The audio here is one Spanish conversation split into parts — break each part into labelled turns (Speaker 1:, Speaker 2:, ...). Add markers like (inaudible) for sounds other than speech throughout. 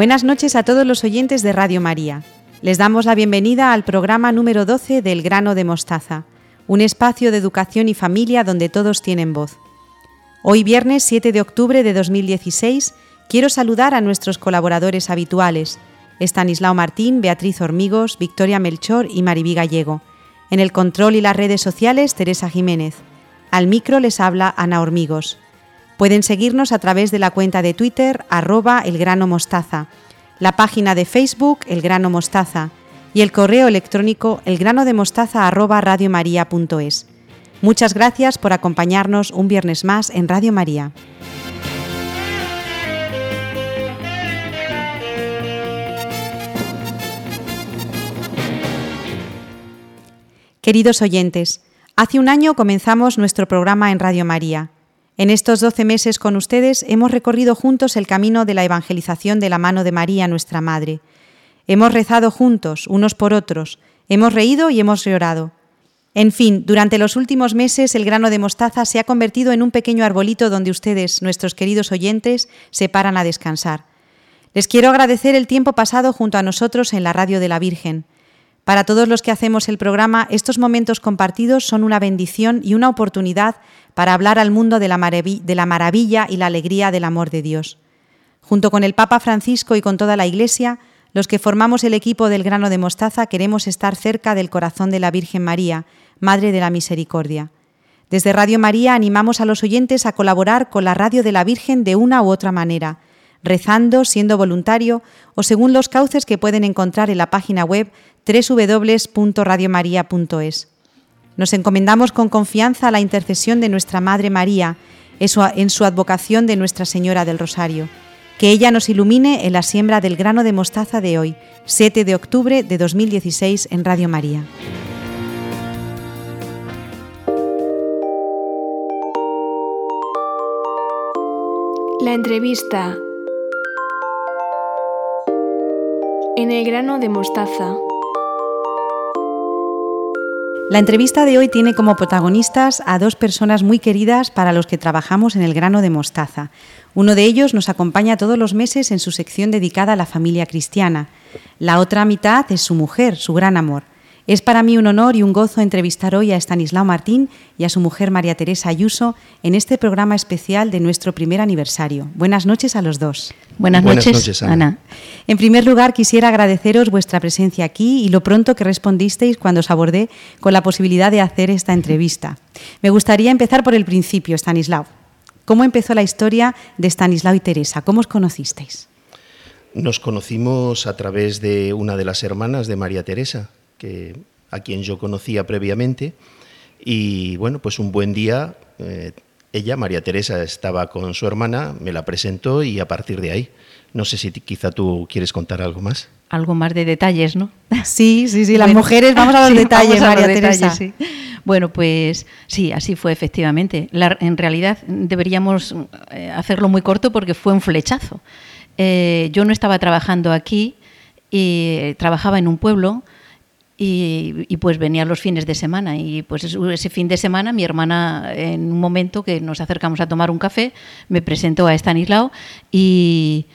Speaker 1: Buenas noches a todos los oyentes de Radio María. Les damos la bienvenida al programa número 12 del Grano de Mostaza, un espacio de educación y familia donde todos tienen voz. Hoy viernes 7 de octubre de 2016 quiero saludar a nuestros colaboradores habituales, Estanislao Martín, Beatriz Hormigos, Victoria Melchor y Maribí Gallego. En el control y las redes sociales, Teresa Jiménez. Al micro les habla Ana Hormigos. Pueden seguirnos a través de la cuenta de Twitter arroba elgrano mostaza, la página de Facebook El Grano Mostaza y el correo electrónico elgranodemostaza. Muchas gracias por acompañarnos un viernes más en Radio María. Queridos oyentes, hace un año comenzamos nuestro programa en Radio María. En estos doce meses con ustedes hemos recorrido juntos el camino de la evangelización de la mano de María, nuestra Madre. Hemos rezado juntos, unos por otros, hemos reído y hemos llorado. En fin, durante los últimos meses el grano de mostaza se ha convertido en un pequeño arbolito donde ustedes, nuestros queridos oyentes, se paran a descansar. Les quiero agradecer el tiempo pasado junto a nosotros en la radio de la Virgen. Para todos los que hacemos el programa, estos momentos compartidos son una bendición y una oportunidad para hablar al mundo de la, maravilla y la alegría del amor de Dios. Junto con el Papa Francisco y con toda la Iglesia, los que formamos el equipo del grano de mostaza queremos estar cerca del corazón de la Virgen María, Madre de la Misericordia. Desde Radio María animamos a los oyentes a colaborar con la radio de la Virgen de una u otra manera, rezando, siendo voluntario o según los cauces que pueden encontrar en la página web www.radiomaria.es. Nos encomendamos con confianza a la intercesión de nuestra Madre María en su advocación de Nuestra Señora del Rosario. Que ella nos ilumine en la siembra del grano de mostaza de hoy, 7 de octubre de 2016 en Radio María.
Speaker 2: La entrevista en el grano de mostaza.
Speaker 1: La entrevista de hoy tiene como protagonistas a dos personas muy queridas para los que trabajamos en el grano de mostaza. Uno de ellos nos acompaña todos los meses en su sección dedicada a la familia cristiana. La otra mitad es su mujer, su gran amor. Es para mí un honor y un gozo entrevistar hoy a Estanislao Martín y a su mujer María Teresa Ayuso en este programa especial de nuestro primer aniversario. Buenas noches a los dos.
Speaker 3: Buenas, noches, Ana.
Speaker 1: En primer lugar, quisiera agradeceros vuestra presencia aquí y lo pronto que respondisteis cuando os abordé con la posibilidad de hacer esta entrevista. Me gustaría empezar por el principio, Estanislao. ¿Cómo empezó la historia de Estanislao y Teresa? ¿Cómo os conocisteis?
Speaker 3: Nos conocimos a través de una de las hermanas de María Teresa, que, a quien yo conocía previamente. Y bueno, pues un buen día, eh, ella, María Teresa, estaba con su hermana, me la presentó y a partir de ahí, no sé si quizá tú quieres contar algo más.
Speaker 4: Algo más de detalles, ¿no? (laughs)
Speaker 1: Sí, sí, sí, las mujeres, vamos a los (laughs) detalles, María Teresa.
Speaker 4: Bueno, pues sí, así fue efectivamente. en realidad deberíamos eh, hacerlo muy corto porque fue un flechazo. Eh, yo no estaba trabajando aquí, y trabajaba en un pueblo y, pues venía los fines de semana y pues ese fin de semana mi hermana en un momento que nos acercamos a tomar un café me presentó a Stanislao y,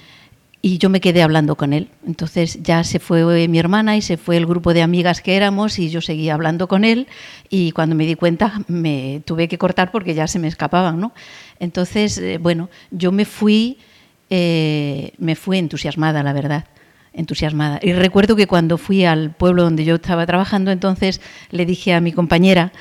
Speaker 4: y yo me quedé hablando con él. Entonces ya se fue mi hermana y se fue el grupo de amigas que éramos y yo seguía hablando con él y cuando me di cuenta me tuve que cortar porque ya se me escapaban, ¿no? Entonces, eh, bueno, yo me fui, eh, me fui entusiasmada, la verdad entusiasmada. Y recuerdo que cuando fui al pueblo donde yo estaba trabajando, entonces le dije a mi compañera,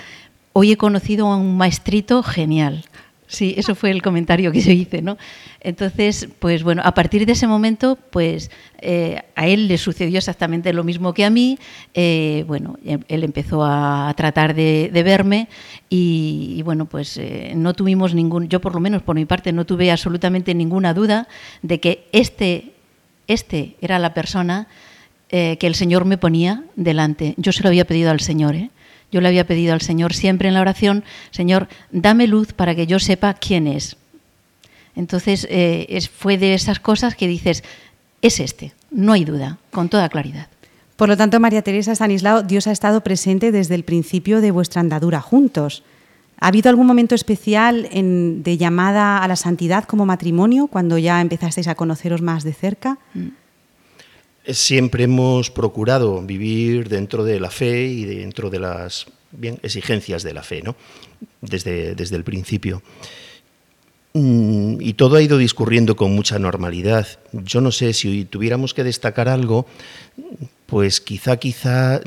Speaker 4: hoy he conocido a un maestrito genial. Sí, eso fue el comentario que yo hice, ¿no? Entonces, pues bueno, a partir de ese momento, pues eh, a él le sucedió exactamente lo mismo que a mí. Eh, bueno, él empezó a tratar de, verme y, bueno, pues eh, no tuvimos ningún, yo por lo menos por mi parte no tuve absolutamente ninguna duda de que este este era la persona eh, que el Señor me ponía delante. Yo se lo había pedido al Señor. ¿eh? Yo le había pedido al Señor siempre en la oración, Señor, dame luz para que yo sepa quién es. Entonces eh, fue de esas cosas que dices, es este, no hay duda, con toda claridad.
Speaker 1: Por lo tanto, María Teresa Stanislao, Dios ha estado presente desde el principio de vuestra andadura juntos. ¿Ha habido algún momento especial de llamada a la santidad como matrimonio cuando ya empezasteis a conoceros más de cerca? Mm.
Speaker 3: siempre hemos procurado vivir dentro de la fe y dentro de las exigencias de la fe, ¿no? desde, desde el principio. Mm, y todo ha ido discurriendo con mucha normalidad. Yo no sé si tuviéramos que destacar algo, pues quizá, quizá